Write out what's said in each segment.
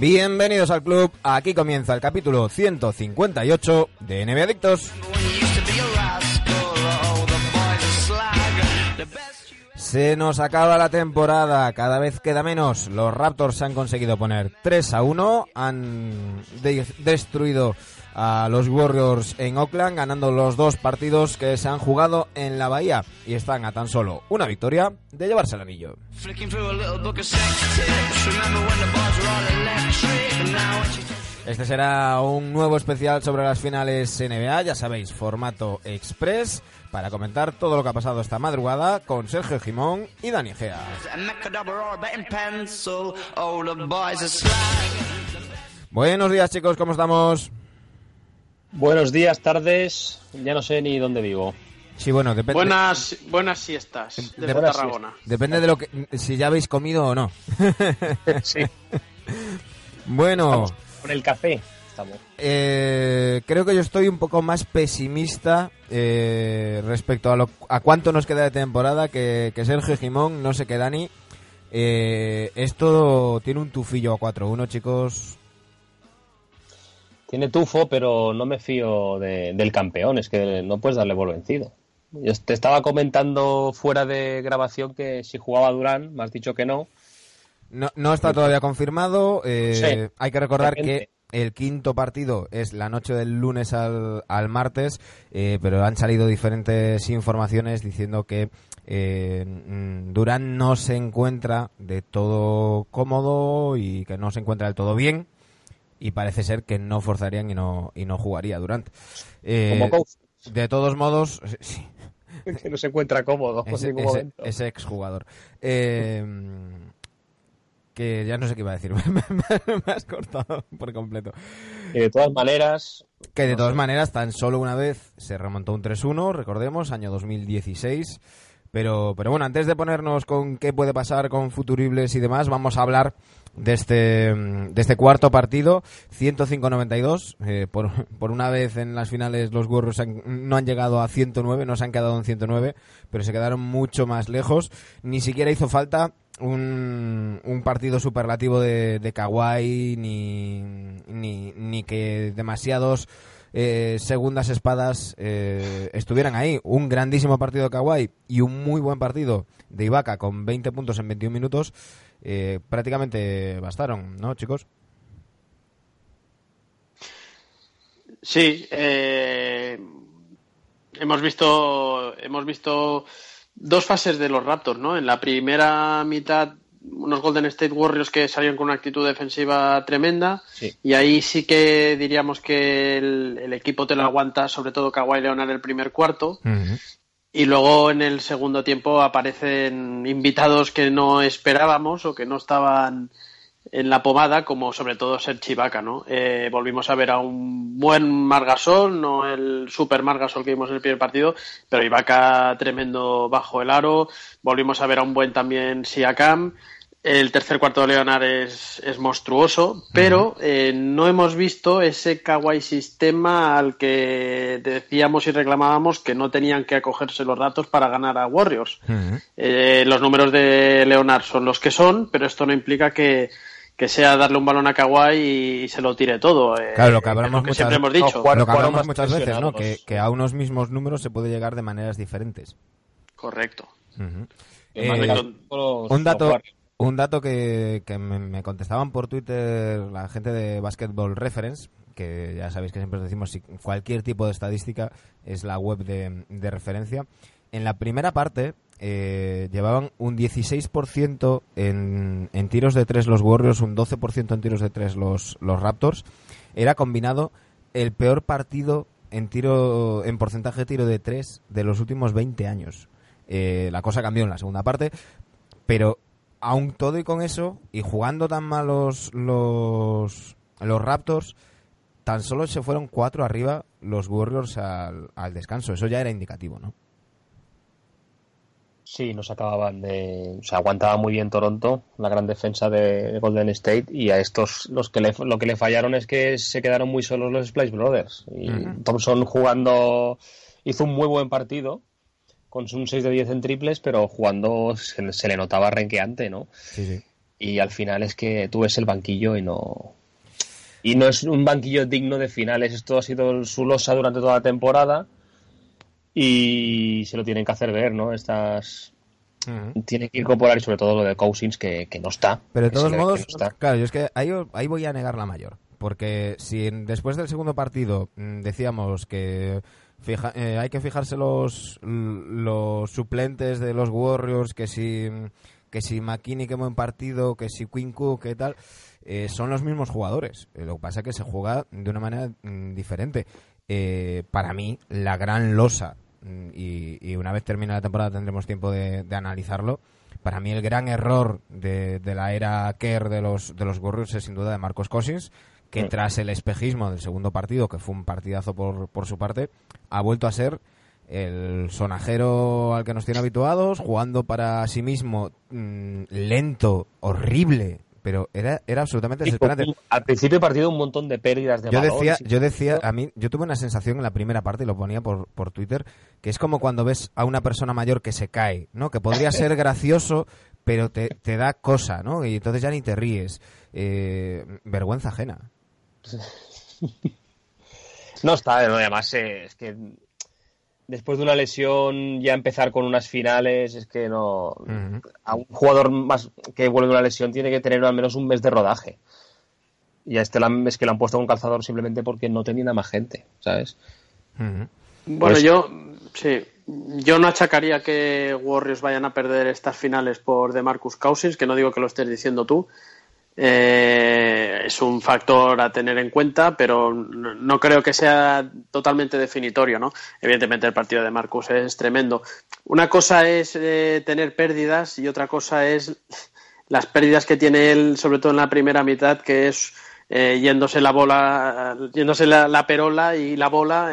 Bienvenidos al club, aquí comienza el capítulo 158 de NBA Adictos. Se nos acaba la temporada, cada vez queda menos. Los Raptors han conseguido poner 3 a 1, han de- destruido a los Warriors en Oakland, ganando los dos partidos que se han jugado en la Bahía y están a tan solo una victoria de llevarse el anillo. Este será un nuevo especial sobre las finales NBA, ya sabéis, formato express, para comentar todo lo que ha pasado esta madrugada con Sergio Jimón y Dani Gea. Buenos días chicos, ¿cómo estamos? Buenos días, tardes. Ya no sé ni dónde vivo. Sí, bueno, depende. Buenas, buenas siestas De- buenas Tarragona. Depende de lo que si ya habéis comido o no. Sí, Bueno, estamos con el café. Estamos. eh, creo que yo estoy un poco más pesimista eh, respecto a, lo, a cuánto nos queda de temporada que, que Sergio Jimón, no sé qué Dani. Eh, esto tiene un tufillo a 4-1, chicos. Tiene tufo, pero no me fío de- del campeón. Es que no puedes darle por vencido. Yo te estaba comentando fuera de grabación que si jugaba Durán, me has dicho que no. No, no está todavía confirmado. eh, Sí, hay que recordar que el quinto partido es la noche del lunes al, al martes, eh, pero han salido diferentes informaciones diciendo que eh, mm, Durán no se encuentra de todo cómodo y que no se encuentra del todo bien. Y parece ser que no forzarían y no, y no jugaría Durant. Eh, Como coach, de todos modos, sí, que no se encuentra cómodo en ese, ningún ese- momento. ese exjugador. Eh, que ya no sé qué iba a decir, me, has cortado por completo. Y de todas maneras, Que de todas maneras, tan solo una vez se remontó un 3-1, recordemos, año 2016. Pero, pero bueno, antes de ponernos con qué puede pasar con futuribles y demás, vamos a hablar de este, mm, de este cuarto partido, 105-92. Eh, por, por una vez en las finales los Warriors han- no han llegado a 109, no se han quedado en 109, pero se quedaron mucho más lejos. Ni siquiera hizo falta un, un partido superlativo de, de Kawhi, ni, ni, ni que demasiados eh, segundas espadas eh, estuvieran ahí. Un grandísimo partido de Kawhi y un muy buen partido de Ibaka con 20 puntos en 21 minutos. eh, prácticamente bastaron, ¿no, chicos? Sí, hemos visto hemos visto dos fases de los Raptors, ¿no? En la primera mitad unos Golden State Warriors que salieron con una actitud defensiva tremenda. Sí. y ahí sí que diríamos que el, el equipo te lo aguanta, sobre todo Kawhi Leonard el primer cuarto. Y luego en el segundo tiempo aparecen invitados que no esperábamos o que no estaban en la pomada, como sobre todo ser Chivaca, ¿no? Eh, volvimos a ver a un buen Margasol, no el super Margasol que vimos en el primer partido, pero Ibaka tremendo bajo el aro. Volvimos a ver a un buen también Siakam. El tercer cuarto de Leonard es, es monstruoso, pero eh, no hemos visto ese kawaii sistema al que decíamos y reclamábamos que no tenían que acogerse los datos para ganar a Warriors. Eh, los números de Leonard son los que son, pero esto no implica que, que sea darle un balón a Kawhi y se lo tire todo. eh, Claro, lo que hablamos muchas- siempre hemos no, dicho. Lo que hablamos muchas veces, ¿no? Que, a unos mismos números se puede llegar de maneras diferentes. Correcto. Eh, un dato. Un dato que, me, me contestaban por Twitter la gente de Basketball Reference, que ya sabéis que siempre os decimos si cualquier tipo de estadística es la web de, de referencia. En la primera parte eh, llevaban un 16% en, en tiros de tres los Warriors, un 12% en tiros de tres los, los Raptors. Era combinado el peor partido en tiro en porcentaje de tiro de tres de los últimos 20 años. Eh, la cosa cambió en la segunda parte, pero aún todo y con eso, y jugando tan mal los, los, los Raptors, tan solo se fueron cuatro arriba los Warriors al, al descanso. Eso ya era indicativo, ¿no? Sí, nos acababan de. O sea, aguantaba muy bien Toronto, la gran defensa de Golden State, y a estos los que le, lo que le fallaron es que se quedaron muy solos los Splice Brothers. Y. Thompson jugando hizo un muy buen partido con un 6 de 10 en triples, pero jugando se, le notaba renqueante, ¿no? Sí, sí. Y al final es que tú ves el banquillo y no. Y no es un banquillo digno de finales. Esto ha sido su losa durante toda la temporada. Y se lo tienen que hacer ver, ¿no? Estas. Tiene que incorporar, y sobre todo lo de Cousins, que, no está. Pero de todos modos, claro, yo es que ahí, ahí voy a negar la mayor. Porque si después del segundo partido mm, decíamos que Fija, eh, hay que fijarse los, los suplentes de los Warriors, que si, que si McKinney que buen partido, que si Quinn Cook, que tal, eh, son los mismos jugadores. Eh, lo que pasa es que se juega de una manera mm, diferente. para mí, la gran losa, mm, y, una vez termine la temporada tendremos tiempo de, analizarlo, para mí el gran error de, de, la era Kerr de los, de los Warriors es sin duda de Marcos Cousins, que tras el espejismo del segundo partido, que fue un partidazo por, por su parte, ha vuelto a ser el sonajero al que nos tiene habituados, jugando para sí mismo mm, lento, horrible, pero era, era absolutamente desesperante. al principio del partido un montón de pérdidas de yo Decía, yo decía, a mí, yo tuve una sensación en la primera parte, y lo ponía por, por Twitter, que es como cuando ves a una persona mayor que se cae, ¿no? Que podría ser gracioso, pero te, te da cosa, ¿no? Y entonces ya ni te ríes. Eh, vergüenza ajena. no está, además eh, es que después de una lesión ya empezar con unas finales es que no a un jugador más que vuelve de una lesión tiene que tener al menos un mes de rodaje. Y a este es que le han puesto un calzador simplemente porque no tenía nada más gente sabes bueno pues yo sí yo no achacaría que Warriors vayan a perder estas finales por DeMarcus Cousins que no digo que lo estés diciendo tú eh, es un factor a tener en cuenta, pero no, creo que sea totalmente definitorio, ¿no? Evidentemente el partido de Marcus es tremendo. Una cosa es eh, tener pérdidas y otra cosa es las pérdidas que tiene él, sobre todo en la primera mitad, que es eh, yéndose la bola, yéndose la, perola y la bola,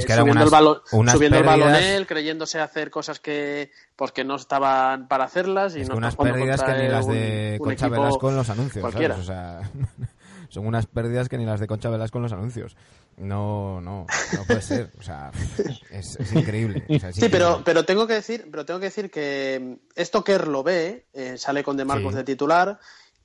subiendo, el, balón, subiendo el balón él, creyéndose hacer cosas que porque no estaban para hacerlas y es no unas pérdidas que ni las de Concha Velasco en los anuncios, O sea, son unas pérdidas que ni las de Concha Velasco en los anuncios. No, no, no puede ser. O sea, es, increíble. sí, pero, pero tengo que decir, pero tengo que decir que esto que lo ve, eh, sale con De Marcos de titular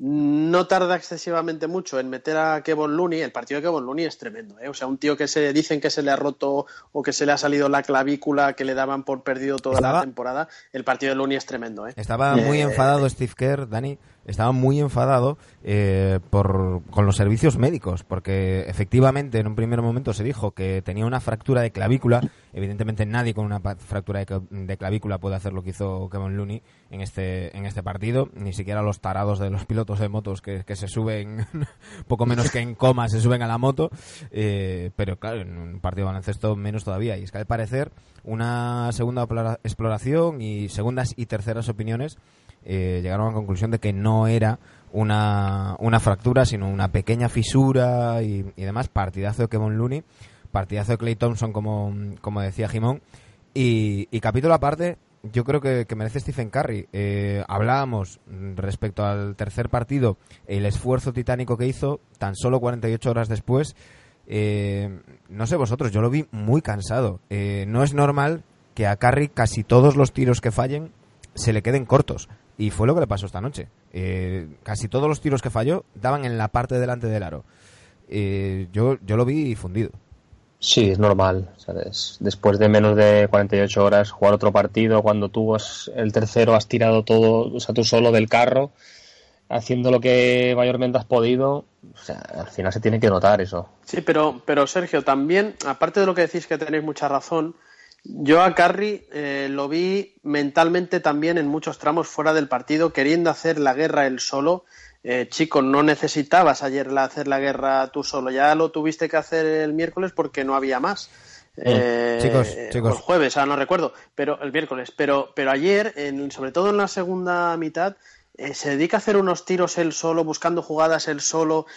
no tarda excesivamente mucho en meter a Kevin Looney. El partido de Kevin Looney es tremendo, ¿eh? O sea, un tío que se dicen que se le ha roto o que se le ha salido la clavícula que le daban por perdido toda la temporada. El partido de Looney es tremendo, ¿eh? Estaba muy eh, enfadado Steve Kerr, Dani, estaba muy enfadado eh, por, con los servicios médicos, porque efectivamente en un primer momento se dijo que tenía una fractura de clavícula. Evidentemente nadie con una fractura de, clavícula puede hacer lo que hizo Kevin Looney en este, en este partido, ni siquiera los tarados de los pilotos de motos que, se suben, poco menos que en coma, se suben a la moto, eh, pero claro, en un partido de baloncesto menos todavía. Y es que al parecer una segunda exploración y segundas y terceras opiniones eh, llegaron a la conclusión de que no era una, una fractura, sino una pequeña fisura y, demás. Partidazo de Kevin Looney, partidazo de Clay Thompson, como, como decía Jimón. Y, capítulo aparte, yo creo que, merece Stephen Curry. Eh, hablábamos respecto al tercer partido, el esfuerzo titánico que hizo, tan solo 48 horas después. Eh, no sé vosotros, yo lo vi muy cansado. no es normal que a Curry casi todos los tiros que fallen se le queden cortos. Y fue lo que le pasó esta noche. Eh, casi todos los tiros que falló daban en la parte delante del aro. Eh, yo, yo lo vi fundido. Sí, es normal. ¿sabes? Después de menos de 48 horas jugar otro partido, cuando tú has, el tercero has tirado todo, o sea, tú solo del carro, haciendo lo que mayormente has podido, o sea, al final se tiene que notar eso. Sí, pero, pero Sergio, también, aparte de lo que decís que tenéis mucha razón, yo a Carry eh, lo vi mentalmente también en muchos tramos fuera del partido, queriendo hacer la guerra él solo. Eh, chico, no necesitabas ayer hacer la guerra tú solo, ya lo tuviste que hacer el miércoles porque no había más. Eh, chicos, chicos. El jueves, ah, no recuerdo, pero el miércoles. Pero, pero ayer, en, sobre todo en la segunda mitad, se dedica a hacer unos tiros él solo, buscando jugadas él solo,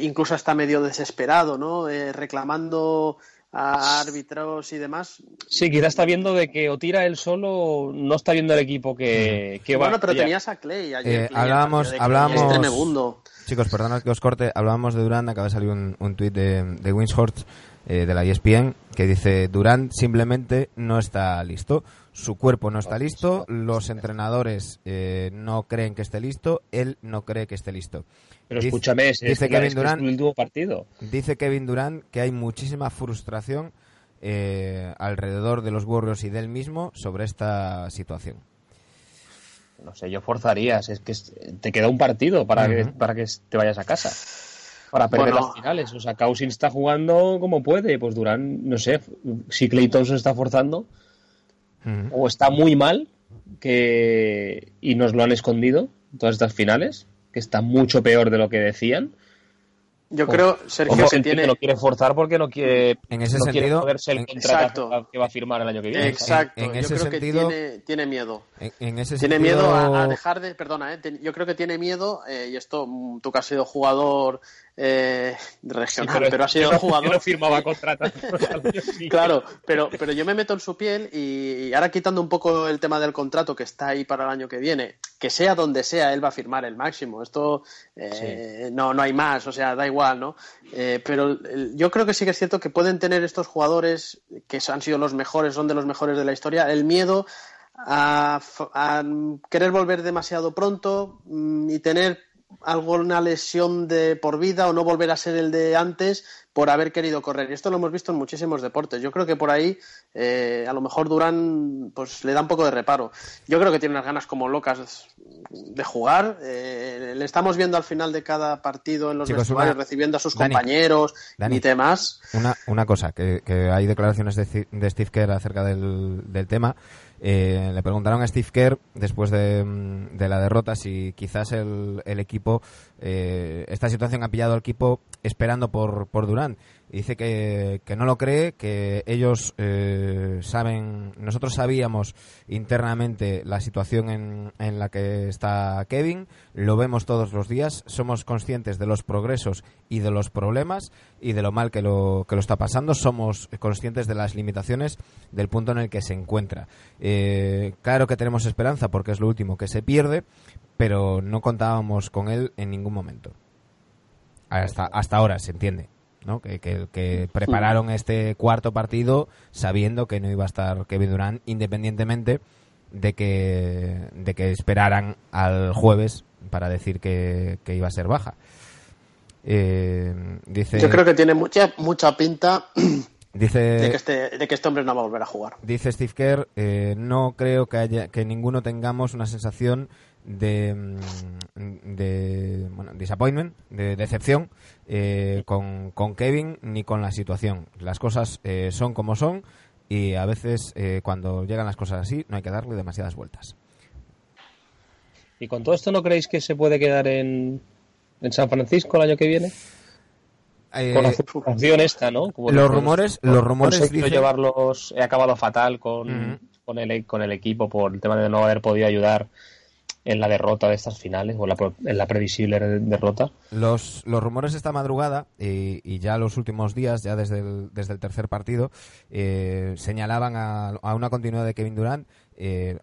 incluso hasta medio desesperado, ¿no? reclamando a árbitros y demás. Sí, quizás está viendo de que o tira él solo, no está viendo el equipo que, que bueno, pero tenías a Clay ayer. Eh, hablábamos, hablábamos... Chicos, perdonad que os corte. Hablábamos de Durán, acaba de salir un, un tuit de, de Winshort eh, de la ESPN, que dice Durant simplemente no está listo. Su cuerpo no está listo, los entrenadores eh, no creen que esté listo, él no cree que esté listo. Pero escúchame, es, dice Kevin Durant, el último partido. Dice Kevin Durant que hay muchísima frustración eh, alrededor de los Warriors y del mismo sobre esta situación. No sé, yo forzarías. Es que te queda un partido para, que, para que te vayas a casa. Para perder las finales. O sea, Cousins está jugando como puede. Pues Durán, no sé, si Clay se está forzando o está muy mal que y nos lo han escondido todas estas finales, que está mucho peor de lo que decían yo creo, Sergio, que tiene... lo quiere forzar porque no quiere, en ese sentido, el contrato que va a firmar el año que viene. Exacto, en, ese yo creo sentido, que tiene, tiene miedo. En, ese tiene miedo a, dejar de, perdona, eh, yo creo que tiene miedo, eh, y esto, mm, tú que has sido jugador eh, regional, pero, ha sido jugador. no firmaba contrato. claro, pero, pero yo me meto en su piel y, ahora quitando un poco el tema del contrato que está ahí para el año que viene, que sea donde sea, él va a firmar el máximo. Esto eh, no, no hay más, o sea, da igual, ¿no? Eh, pero yo creo que sí que es cierto que pueden tener estos jugadores que han sido los mejores, son de los mejores de la historia, el miedo a, a querer volver demasiado pronto mm, y tener alguna lesión de por vida o no volver a ser el de antes por haber querido correr. Y esto lo hemos visto en muchísimos deportes. Yo creo que por ahí eh, a lo mejor Durán pues le da un poco de reparo. Yo creo que tiene unas ganas como locas de jugar. Eh, le estamos viendo al final de cada partido en los vestuarios recibiendo a sus compañeros y demás. Una, una cosa, que, hay declaraciones de, de Steve Kerr acerca del, del tema. Eh, le preguntaron a Steve Kerr después de, la derrota si quizás el, equipo, eh, esta situación ha pillado al equipo esperando por, por Durán. Dice que, no lo cree, que ellos eh, saben, nosotros sabíamos internamente la situación en, en la que está Kevin, lo vemos todos los días, somos conscientes de los progresos y de los problemas y de lo mal que lo, que lo está pasando, somos conscientes de las limitaciones del punto en el que se encuentra. Eh, claro que tenemos esperanza porque es lo último que se pierde, pero no contábamos con él en ningún momento. Hasta, hasta ahora, se entiende. ¿No? Que, que, prepararon este cuarto partido sabiendo que no iba a estar Kevin Durant, independientemente de que, de que esperaran al jueves para decir que, iba a ser baja. Eh, dice, Yo creo que tiene mucha, mucha pinta Dice, de, que este, de que este hombre no va a volver a jugar. Dice Steve Kerr, eh, no creo que, haya, que ninguno tengamos una sensación de, mm, de disappointment, de decepción eh, con, con, Kevin ni con la situación. Las cosas eh, son como son y a veces eh, cuando llegan las cosas así no hay que darle demasiadas vueltas. ¿Y con todo esto no creéis que se puede quedar en, en San Francisco el año que viene? con la función esta, ¿no? los rumores, los rumores dicen... llevarlos, he acabado fatal con, con, el, con el equipo por el tema de no haber podido ayudar en la derrota de estas finales o en la previsible derrota. Los, los rumores esta madrugada y, ya los últimos días, ya desde el, desde el tercer partido, eh, señalaban a, a, una continuidad de Kevin Durant eh,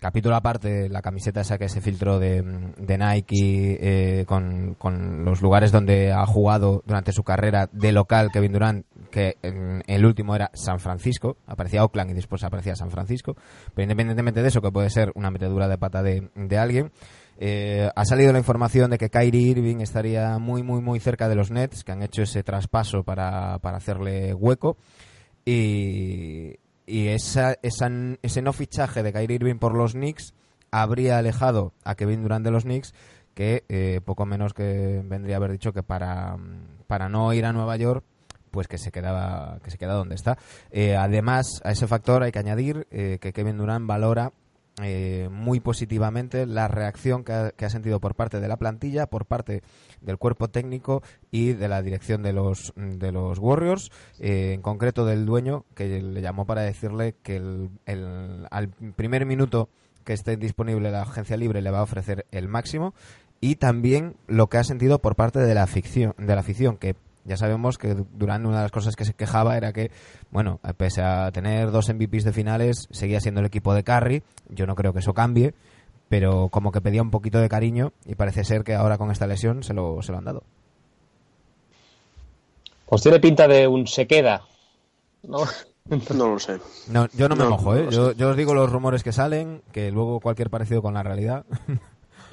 capítulo aparte, la camiseta esa que se filtró de, Nike eh, con, los lugares donde ha jugado durante su carrera de local Kevin Durant, que el último era San Francisco, aparecía Oakland y después aparecía San Francisco, pero independientemente de eso, que puede ser una metedura de pata de, alguien, eh, ha salido la información de que Kyrie Irving estaría muy, muy, muy cerca de los Nets, que han hecho ese traspaso para, para hacerle hueco. Y, y esa, ese no fichaje de Kyrie Irving por los Knicks habría alejado a Kevin Durant de los Knicks que eh, poco menos que vendría a haber dicho que para, para no ir a Nueva York pues que se quedaba que se queda donde está. Eh, además a ese factor hay que añadir eh, que Kevin Durant valora eh, muy positivamente la reacción que ha, sentido por parte de la plantilla, por parte del cuerpo técnico y de la dirección de los, de los Warriors, eh, en concreto del dueño, que le llamó para decirle que el, al primer minuto que esté disponible la agencia libre le va a ofrecer el máximo y también lo que ha sentido por parte de la afición, de la afición que ya sabemos que Durán una de las cosas que se quejaba era que, bueno, pese a tener dos MVPs de finales, seguía siendo el equipo de Curry. Yo no creo que eso cambie, pero como que pedía un poquito de cariño y parece ser que ahora con esta lesión se lo, se lo han dado. Pues tiene pinta de un se queda. ¿no? No lo sé. No, yo no me No, mojo, ¿eh? Yo, yo os digo los rumores que salen, que luego cualquier parecido con la realidad,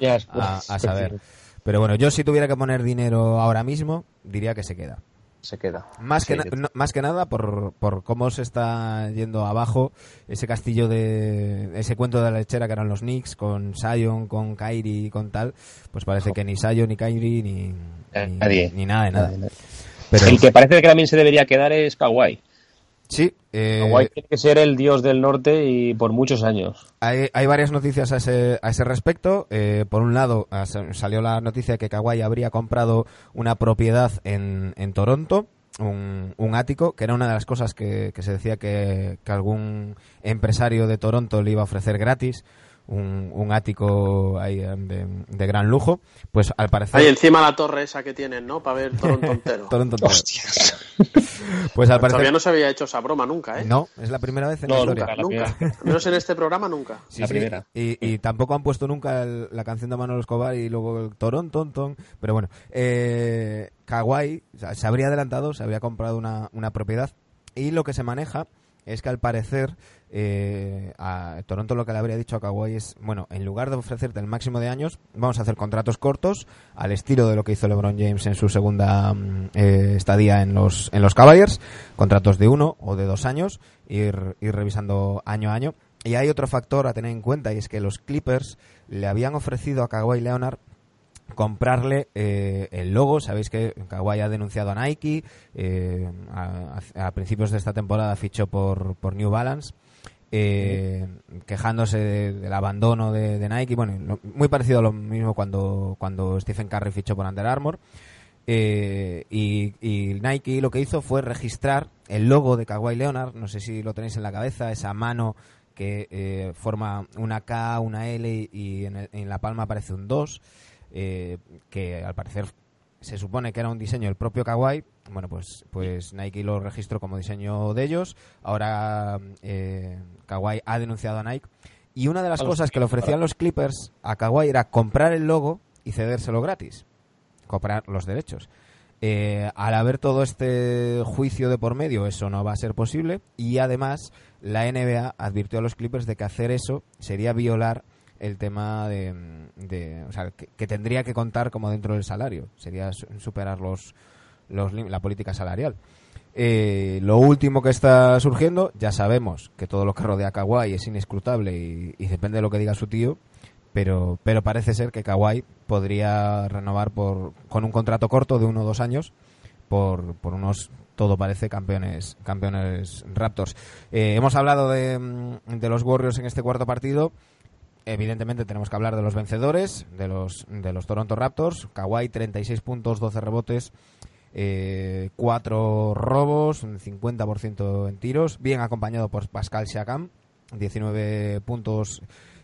Ya es- a, a saber. Pero bueno, yo si tuviera que poner dinero ahora mismo, diría que se queda. Se queda. Más, Sí, que, na- no- más que nada por, por cómo se está yendo abajo ese castillo de... ese cuento de la lechera que eran los Knicks, con Sion, con Kairi, con tal, pues parece que ni Sion, ni Kairi, ni, Eh, ni, nadie. ni nada de nada. Nadie, nadie. Pero El que parece que también se debería quedar es Kawhi. Sí, eh, tiene que ser el dios del norte y por muchos años. Hay, hay varias noticias a ese, a ese respecto. Eh, por un lado, ah, sa- salió la noticia de que Kawhi habría comprado una propiedad en, en Toronto, un, un ático, que era una de las cosas que, que se decía que, que algún empresario de Toronto le iba a ofrecer gratis. Un, un ático ahí de, de gran lujo. Pues al parecer. Ahí encima la torre esa que tienen, ¿no? Para ver Toronto entero. Toronto entero. Pues al parecer. Todavía no se había hecho esa broma nunca, ¿eh? No, es la primera vez en No, la historia. nunca. Nunca, la nunca. Menos en este programa nunca. Sí, La sí. primera. Y, y tampoco han puesto nunca el- la canción de Manolo Escobar y luego el torón, ton, ton. Pero bueno, eh, o sea, se habría adelantado, se habría comprado una, una propiedad. Y lo que se maneja es que al parecer eh, a Toronto lo que le habría dicho a Kawhi es, bueno, en lugar de ofrecerte el máximo de años, vamos a hacer contratos cortos al estilo de lo que hizo LeBron James en su segunda mm, eh, estadía en los, en los Cavaliers, contratos de uno o de dos años, ir, revisando año a año. Y hay otro factor a tener en cuenta y es que los Clippers le habían ofrecido a Kawhi Leonard comprarle eh, el logo. Sabéis que Kawhi ha denunciado a Nike. eh, a, a principios de esta temporada fichó por, por New Balance. Eh, quejándose de- del abandono de, Nike. Bueno, muy parecido a lo mismo cuando, cuando Stephen Curry fichó por Under Armour. Eh, y, Nike lo que hizo fue registrar el logo de Kawhi Leonard. No sé si lo tenéis en la cabeza, esa mano que eh, forma una K, una L y en la palma aparece un 2 eh, que al parecer se supone que era un diseño del propio Kawhi. Bueno, pues, pues Nike lo registró como diseño de ellos. Ahora eh, Kawhi ha denunciado a Nike. Y una de las cosas que le ofrecían los Clippers a Kawhi era comprar el logo y cedérselo gratis. Comprar los derechos. Eh, al haber todo este juicio de por medio, eso no va a ser posible. Y además, la NBA advirtió a los Clippers de que hacer eso sería violar el tema de, de- o sea, que, tendría que contar como dentro del salario, sería su- superar los, los la política salarial. Eh, lo último que está surgiendo, ya sabemos que todo lo que rodea a Kawhi es inescrutable y, y depende de lo que diga su tío, pero, pero parece ser que Kawhi podría renovar por, con un contrato corto de uno o dos años por, por unos todo parece campeones campeones Raptors. Eh, hemos hablado de, mm, de los Warriors en este cuarto partido. Evidentemente tenemos que hablar de los vencedores, de los, de los Toronto Raptors. Kawhi, 36 puntos, 12 rebotes, eh, 4 robos, un 50% en tiros. Bien acompañado por Pascal Siakam, 19 puntos,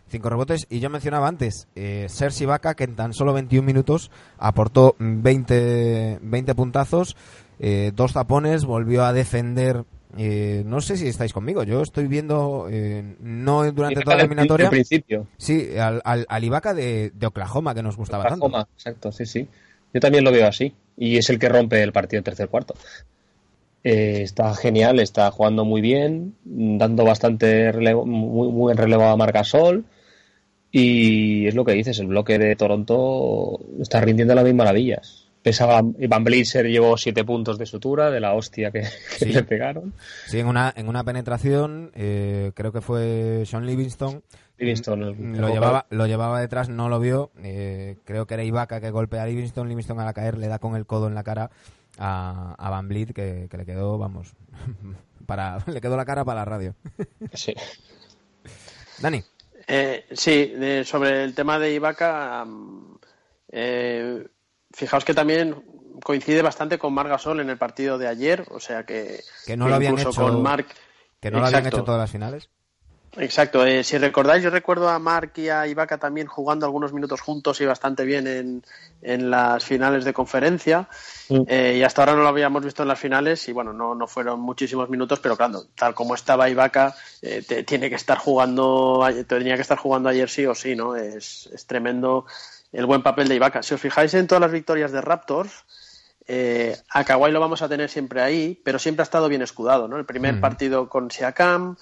5 rebotes. Y yo mencionaba antes, eh, Sergi Ibaka, que en tan solo 21 minutos aportó 20, 20 puntazos, eh, dos tapones, volvió a defender eh, no sé si estáis conmigo. Yo estoy viendo, eh, no durante toda la eliminatoria, Al principio. sí, al, al, al Ibaka de, de Oklahoma que nos gustaba Oklahoma, exacto, sí, sí. Yo también lo veo así. Y es el que rompe el partido en tercer cuarto. Eh, está genial, está jugando muy bien, dando bastante relevo, muy, muy en relevo a Margasol. Y es lo que dices, el bloque de Toronto está rindiendo las mismas maravillas. Pesaba, Van Blazer llevó siete puntos de sutura de la hostia que, que Sí. le pegaron. Sí, en una, en una penetración, eh, creo que fue Sean Livingston. Livingston, el- Lo llevaba, lo llevaba detrás, no lo vio. eh, creo que era Ibaka que golpea a Livingston. Livingston al caer le da con el codo en la cara a, a Van Vliet, que, que le quedó, vamos, para, le quedó la cara para la radio. Sí. Dani. Eh, sí, de- sobre el tema de Ibaka, am, eh, fijaos que también coincide bastante con Marc Gasol en el partido de ayer, o sea que, Que no lo habían incluso hecho- con Marc Que no lo habían Exacto. hecho todas las finales. Exacto, eh, si recordáis, yo recuerdo a Mark y a Ibaka también jugando algunos minutos juntos y bastante bien en, en las finales de conferencia. Eh, y hasta ahora no lo habíamos visto en las finales y bueno, no, no fueron muchísimos minutos, pero claro, tal como estaba Ibaka, eh, te- tiene que estar jugando, tenía que estar jugando ayer sí o sí, ¿no? Es, es tremendo el buen papel de Ibaka. Si os fijáis en todas las victorias de Raptors, eh, a Kawhi lo vamos a tener siempre ahí, pero siempre ha estado bien escudado, ¿no? El primer partido con Siakam,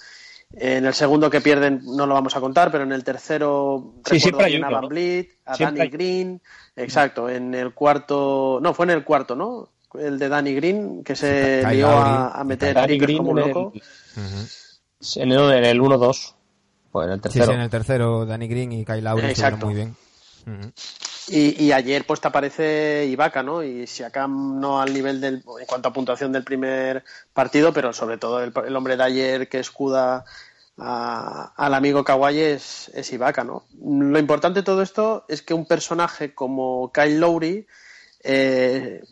en el segundo que pierden no lo vamos a contar, pero en el tercero sí, siempre hay a Van a Danny Green, exacto, en el cuarto, no, fue en el cuarto, ¿no? El de Danny Green, que se lió a, meter Danny Green como loco. En el, en el 1-2. Pues en el tercero. Sí, en el tercero, Danny Green y Kyle Lowry muy bien. Y, ayer pues te aparece Ibaka, ¿no? Y si acá no al nivel del, en cuanto a puntuación del primer partido, pero sobre todo el, hombre de ayer que escuda al amigo Kawhi es, es, Ibaka, ¿no? Lo importante de todo esto es que un personaje como Kyle Lowry, eh,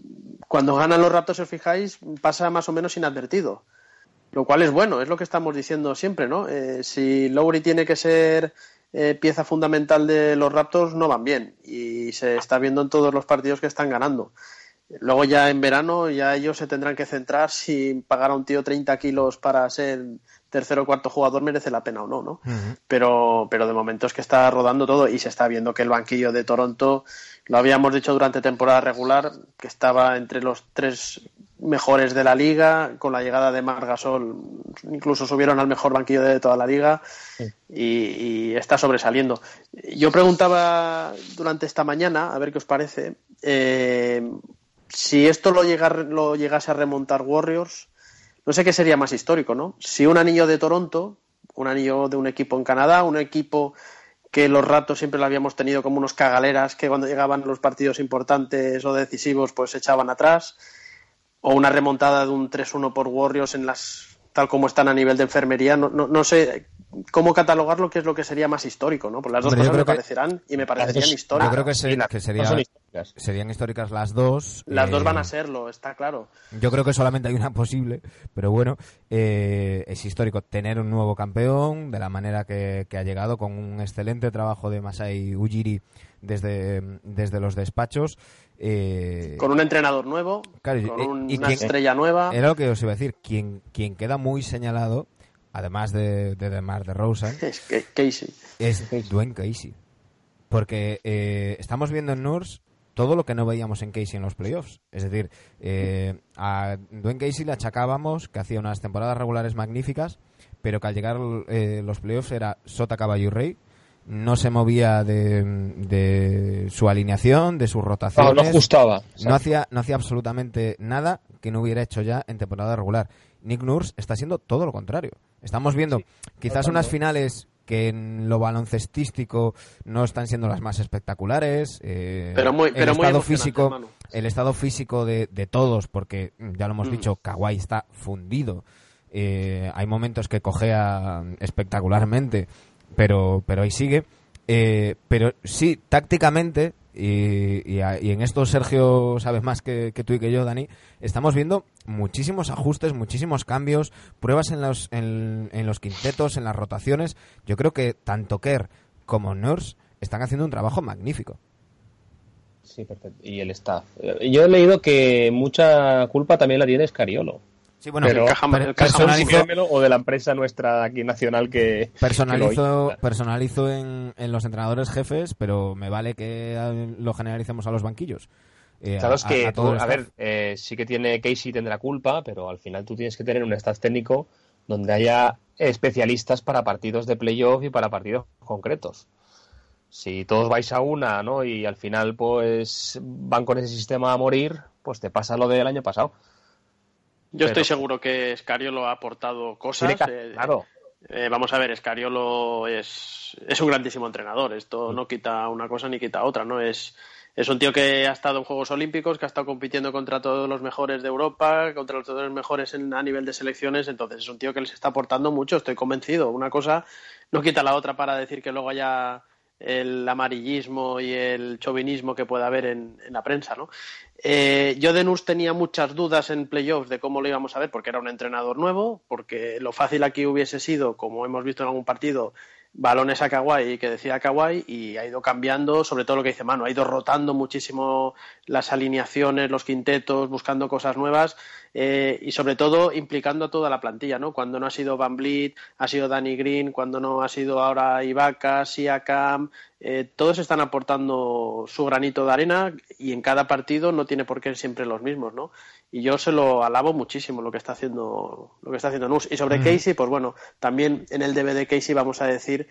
cuando ganan los Raptors, si os fijáis, pasa más o menos inadvertido lo cual es bueno, es lo que estamos diciendo siempre, ¿no? Eh, si Lowry tiene que ser eh, pieza fundamental de los Raptors, no van bien y se está viendo en todos los partidos que están ganando. Luego ya en verano ya ellos se tendrán que centrar si pagar a un tío 30 kilos para ser tercero o cuarto jugador merece la pena o no, ¿no? pero, pero de momento es que está rodando todo y se está viendo que el banquillo de Toronto, lo habíamos dicho durante temporada regular, que estaba entre los tres mejores de la liga, con la llegada de Margasol incluso subieron al mejor banquillo de toda la liga y, está sobresaliendo. Yo preguntaba durante esta mañana, a ver qué os parece, eh, si esto lo, lo llegase a remontar Warriors, no sé qué sería más histórico, ¿no? Si un anillo de Toronto, un anillo de un equipo en Canadá, un equipo que los ratos siempre lo habíamos tenido como unos cagaleras que cuando llegaban los partidos importantes o decisivos pues se echaban atrás o una remontada de un 3-1 por Warriors en las tal como están a nivel de enfermería, no, no, no sé cómo catalogarlo, qué es lo que sería más histórico, ¿no? Pues las dos cosas me parecerán y me parecerían históricas. Yo creo que, serían históricas. serían históricas las dos. Las dos van a eh, serlo, está claro. Yo creo que solamente hay una posible, pero bueno, eh, es histórico tener un nuevo campeón de la manera que, que, ha llegado con un excelente trabajo de Masai Ujiri desde, desde los despachos. Eh, con un entrenador nuevo, con una estrella nueva. Era lo que os iba a decir. Quien, quien queda muy señalado, además de, de Demar de Rosa, es Casey. Es Dwayne Casey. Porque eh, estamos viendo en Nurs todo lo que no veíamos en Casey en los playoffs. Es decir, eh, a Dwayne Casey le achacábamos que hacía unas temporadas regulares magníficas, pero que al llegar los playoffs era sota caballo y rey no se movía de, su alineación, de sus rotaciones. No, no ajustaba. No hacía, no hacía absolutamente nada que no hubiera hecho ya en temporada regular. Nick Nurse está siendo todo lo contrario. Estamos viendo quizás unas finales que en lo baloncestístico no están siendo las más espectaculares. Eh, pero muy, el estado físico, el estado físico de, todos, porque ya lo hemos mm. dicho, Kawhi está fundido. Eh, hay momentos que cojea espectacularmente pero, pero ahí sigue. Eh, pero sí, tácticamente, y, en esto Sergio sabes más que, tú y que yo, Dani, estamos viendo muchísimos ajustes, muchísimos cambios, pruebas en los, en, los quintetos, en las rotaciones. Yo creo que tanto Kerr como Nurse están haciendo un trabajo magnífico. Sí, perfecto. Y el staff. Yo he leído que mucha culpa también la tiene Scariolo. Sí, bueno, pero, personalizó, o de la empresa nuestra aquí nacional que personalizo, personalizo en, los entrenadores jefes, pero me vale que lo generalicemos a los banquillos. Eh, claro, es que, a, ver, eh, sí que tiene Casey tendrá culpa, pero al final tú tienes que tener un staff técnico donde haya especialistas para partidos de playoff y para partidos concretos. Si todos vais a una, ¿no? Y al final, pues, van con ese sistema a morir, pues te pasa lo del año pasado. Yo estoy seguro que Scariolo ha aportado cosas. Eh, claro. Eh, vamos a ver, Scariolo es, es un grandísimo entrenador. Esto no quita una cosa ni quita otra, ¿no? Es, es un tío que ha estado en Juegos Olímpicos, que ha estado compitiendo contra todos los mejores de Europa, contra todos los mejores a nivel de selecciones. Entonces, es un tío que les está aportando mucho, estoy convencido. Una cosa no quita la otra para decir que luego haya el amarillismo y el chauvinismo que pueda haber en, la prensa, ¿no? Eh, yo de Nus tenía muchas dudas en playoffs de cómo lo íbamos a ver, porque era un entrenador nuevo, porque lo fácil aquí hubiese sido, como hemos visto en algún partido, balones a Kawhi que decía Kawhi y ha ido cambiando, sobre todo lo que dice Mano, ha ido rotando muchísimo las alineaciones, los quintetos, buscando cosas nuevas. Eh, y sobre todo implicando a toda la plantilla, ¿no? Cuando no ha sido Van Vliet, ha sido Danny Green, cuando no ha sido ahora Ibaka, Siakam, eh, todos están aportando su granito de arena y en cada partido no tiene por qué ser siempre los mismos, ¿no? Y yo se lo alabo muchísimo lo que está haciendo lo que está haciendo Nus. Y sobre Casey, pues bueno, también en el DVD Casey vamos a decir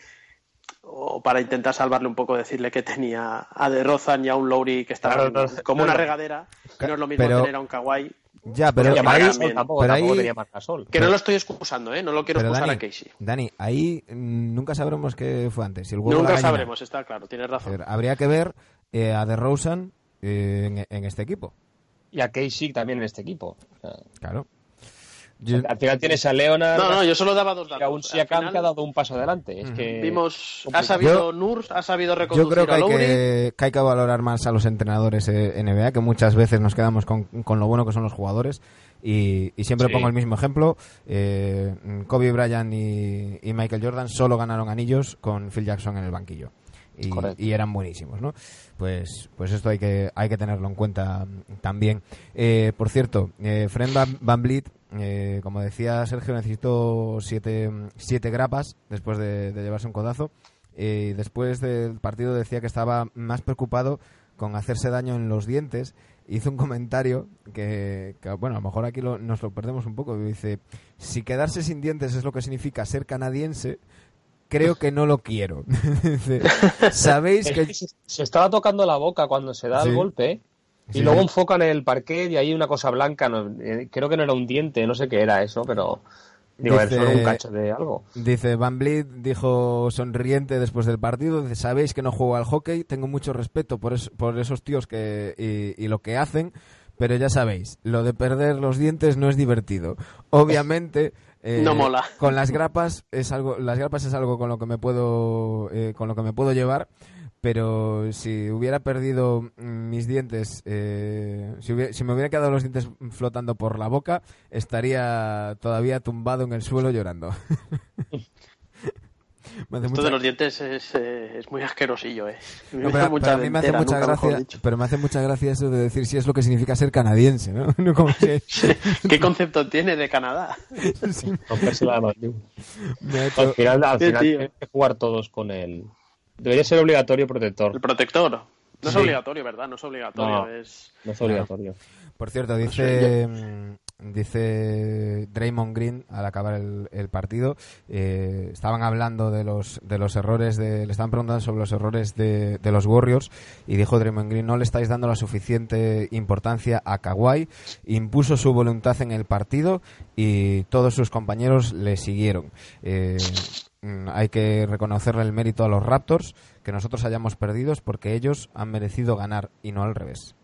o para intentar salvarle un poco, decirle que tenía a De Rozan y a un Lowry que estaba como una regadera, que no es lo mismo tener a un Kawhi. Ya, pero, ahí, tampoco, pero ahí, Que no lo estoy excusando, ¿eh? No lo quiero excusar a Casey. Dani, ahí nunca sabremos qué fue antes. nunca sabremos, está claro, tienes razón. habría que ver eh, a De Rozan eh, en, este equipo. Y a Casey también en este equipo. Claro. Al final tienes a Leonard. No, no, yo solo daba dos datos. Y aún Siakam que ha dado un paso adelante. Es que vimos, ha sabido Nurs, ha sabido reconducir Yo creo que hay que, hay que valorar más a los entrenadores eh, NBA, que muchas veces nos quedamos con, con lo bueno que son los jugadores. Y, siempre pongo el mismo ejemplo. Eh, Kobe Bryant y, y Michael Jordan solo ganaron anillos con Phil Jackson en el banquillo y, eran buenísimos, ¿no? Pues, pues esto hay que, hay que tenerlo en cuenta también. Eh, por cierto, eh, Fred Van, Van eh, como decía Sergio, necesitó siete, siete grapas después de, llevarse un codazo. Y después del partido decía que estaba más preocupado con hacerse daño en los dientes. Hizo un comentario que, bueno, a lo mejor aquí nos lo perdemos un poco. Dice, si quedarse sin dientes es lo que significa ser canadiense, creo que no lo quiero. Sabéis que... Se estaba tocando la boca cuando se da el golpe y luego enfocan en el parquet y hay una cosa blanca, eh, creo que no era un diente, no sé qué era eso, pero... Digo, dice, un cacho de algo. Dice Van Vliet, dijo sonriente después del partido, dice, sabéis que no juego al hockey, tengo mucho respeto por, por esos tíos que y, lo que hacen, pero ya sabéis, lo de perder los dientes no es divertido. Obviamente eh, no mola. Con las grapas es algo, las grapas es algo con lo que me puedo, eh, con lo que me puedo llevar, pero si hubiera perdido mis dientes, eh, si, si, me hubiera quedado los dientes flotando por la boca, estaría todavía tumbado en el suelo llorando. Esto de los dientes es, eh, es muy asquerosillo, ¿eh? Me pero, a mí me hace mucha gracia, pero me hace mucha gracia eso de decir si es lo que significa ser canadiense, ¿no? ¿Qué concepto tiene de Canadá? Sí. Al final, al final tienen que jugar todos con el... Debería ser obligatorio protector. El protector. No es obligatorio, ¿verdad? No es obligatorio. No, es... no es obligatorio. Por cierto, dice... Dice Draymond Green al acabar el, partido, eh, estaban hablando de los, de los errores, de, le estaban preguntando sobre los errores de, de, los Warriors y dijo Draymond Green, no le estáis dando la suficiente importancia a Kawhi, impuso su voluntad en el partido y todos sus compañeros le siguieron. Eh, mm, hay que reconocerle el mérito a los Raptors que nosotros hayamos perdido porque ellos han merecido ganar y no al revés.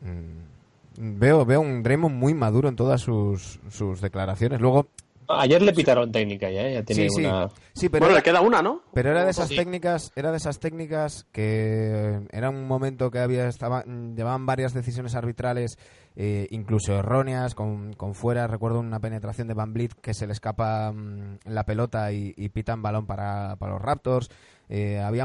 Mm, veo, veo un Draymond muy maduro en todas sus, sus declaraciones. Luego, Ayer le pitaron técnica ya, ¿eh? ya tenía sí, una... Sí, pero bueno, le queda una, ¿no? Pero era de esas técnicas, era de esas técnicas que era un momento que había estaba, llevaban varias decisiones arbitrales, eh, incluso erróneas, con, con, fuera. Recuerdo una penetración de Van Blit que se le escapa mm, la pelota y, y, pitan balón para, para los Raptors. Eh, había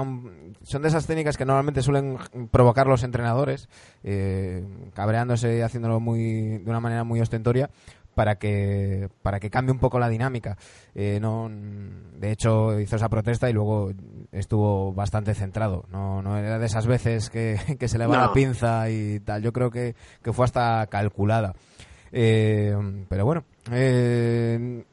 son de esas técnicas que normalmente suelen provocar los entrenadores, eh, cabreándose y haciéndolo muy, de una manera muy ostentoria para que para que cambie un poco la dinámica. Eh, no, de hecho hizo esa protesta y luego estuvo bastante centrado. No, no era de esas veces que, se le va la pinza y tal. Yo creo que, fue hasta calculada. pero bueno,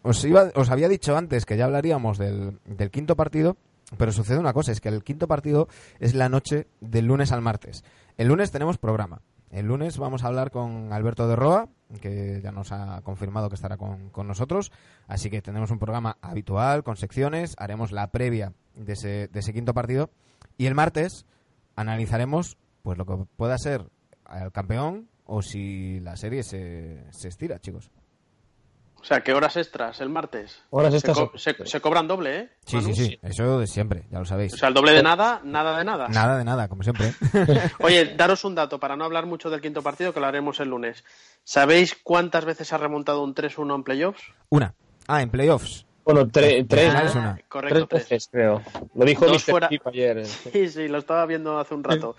os, iba, os había dicho antes que ya hablaríamos del, del quinto partido pero sucede una cosa, es que el quinto partido es la noche del lunes al martes. El lunes tenemos programa. El lunes vamos a hablar con Alberto de Roa, que ya nos ha confirmado que estará con, nosotros. Así que tenemos un programa habitual, con secciones, haremos la previa de ese, de ese quinto partido. Y el martes analizaremos pues lo que pueda ser el campeón o si la serie se, se estira, chicos. O sea, ¿qué horas extras el martes? Horas extras. Se, cobran doble, ¿eh? Sí, sí, sí. Eso de siempre, ya lo sabéis. O sea, el doble de nada, nada de nada. Nada de nada, como siempre. Oye, daros un dato para no hablar mucho del quinto partido que lo haremos el lunes. ¿Sabéis cuántas veces ha remontado un 3-1 en playoffs? Una. Ah, en playoffs. Bueno, tres, tres, una. Correcto, tres veces, creo. Lo dijo Dos fuera... ayer. Sí, sí, lo estaba viendo hace un rato.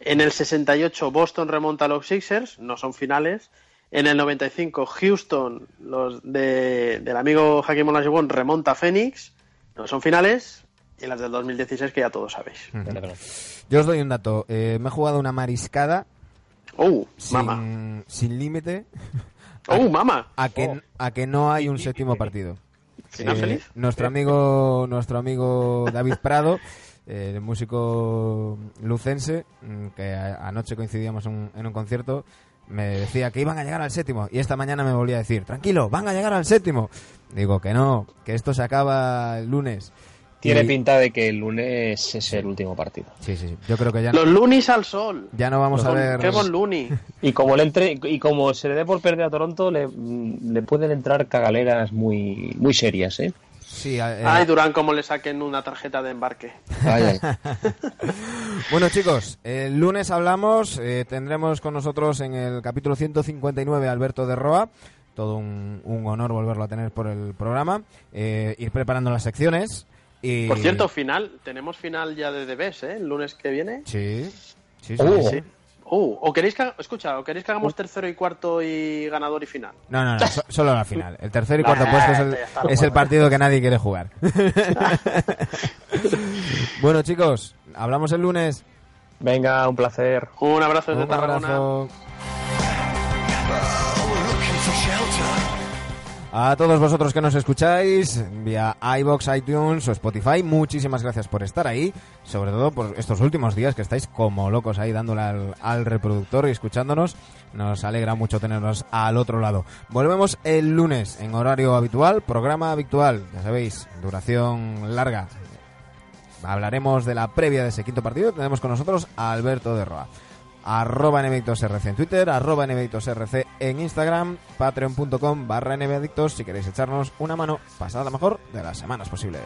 En el 68 Boston remonta a los Sixers, no son finales. En el 95, Houston, los de, del amigo Hakim Olajuwon, remonta a Phoenix. No son finales. Y las del 2016, que ya todos sabéis. Yo os doy un dato. Eh, me he jugado una mariscada ¡Oh, mama! sin, sin límite ¡Oh, mama! a que, Oh. a que no hay un séptimo partido. ¿Final Eh, feliz? Nuestro amigo, nuestro amigo David Prado, el músico lucense, mm, que anoche coincidíamos en un, en un concierto, me decía que iban a llegar al séptimo y esta mañana me volvía a decir, tranquilo, van a llegar al séptimo. Digo que no, que esto se acaba el lunes. Tiene Y- pinta de que el lunes es el último partido. Sí, sí, sí. Yo creo que ya, Los Lunis al sol. ya no vamos a ver... Kevin Looney. Y como le entre y como se le dé por perder a Toronto, le, le pueden entrar cagaleras muy muy serias, ¿eh? Sí, eh, Ay, Durán, como le saquen una tarjeta de embarque. Bueno chicos, el lunes hablamos, eh, tendremos con nosotros en el capítulo 159 a Alberto de Roa, todo un, un honor volverlo a tener por el programa, eh, ir preparando las secciones y... Por cierto, final. Tenemos final ya de DBs, ¿eh? El lunes que viene. Sí, sí, sí. Oh. sí. Uh, o queréis que, escucha, o queréis que hagamos tercero y cuarto y ganador y final. No, no, no, so- solo la final. El tercer y cuarto puesto es el, es el partido que nadie quiere jugar. bueno chicos, hablamos el lunes. Venga, un placer. Un abrazo desde Un Tarragona. A todos vosotros que nos escucháis vía iBox, iTunes o Spotify, muchísimas gracias por estar ahí, sobre todo por estos últimos días que estáis como locos ahí dándole al, al reproductor y escuchándonos. Nos alegra mucho tenernos al otro lado. Volvemos el lunes en horario habitual, programa habitual, ya sabéis, duración larga. Hablaremos de la previa de ese quinto partido. Tenemos con nosotros a Alberto de Roa arroba NBadictosRC en Twitter, arroba NBadictosRC en Instagram, patreon.com barra NBadictos si queréis echarnos una mano, pasad la mejor de las semanas posibles.